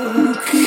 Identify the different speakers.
Speaker 1: Okay.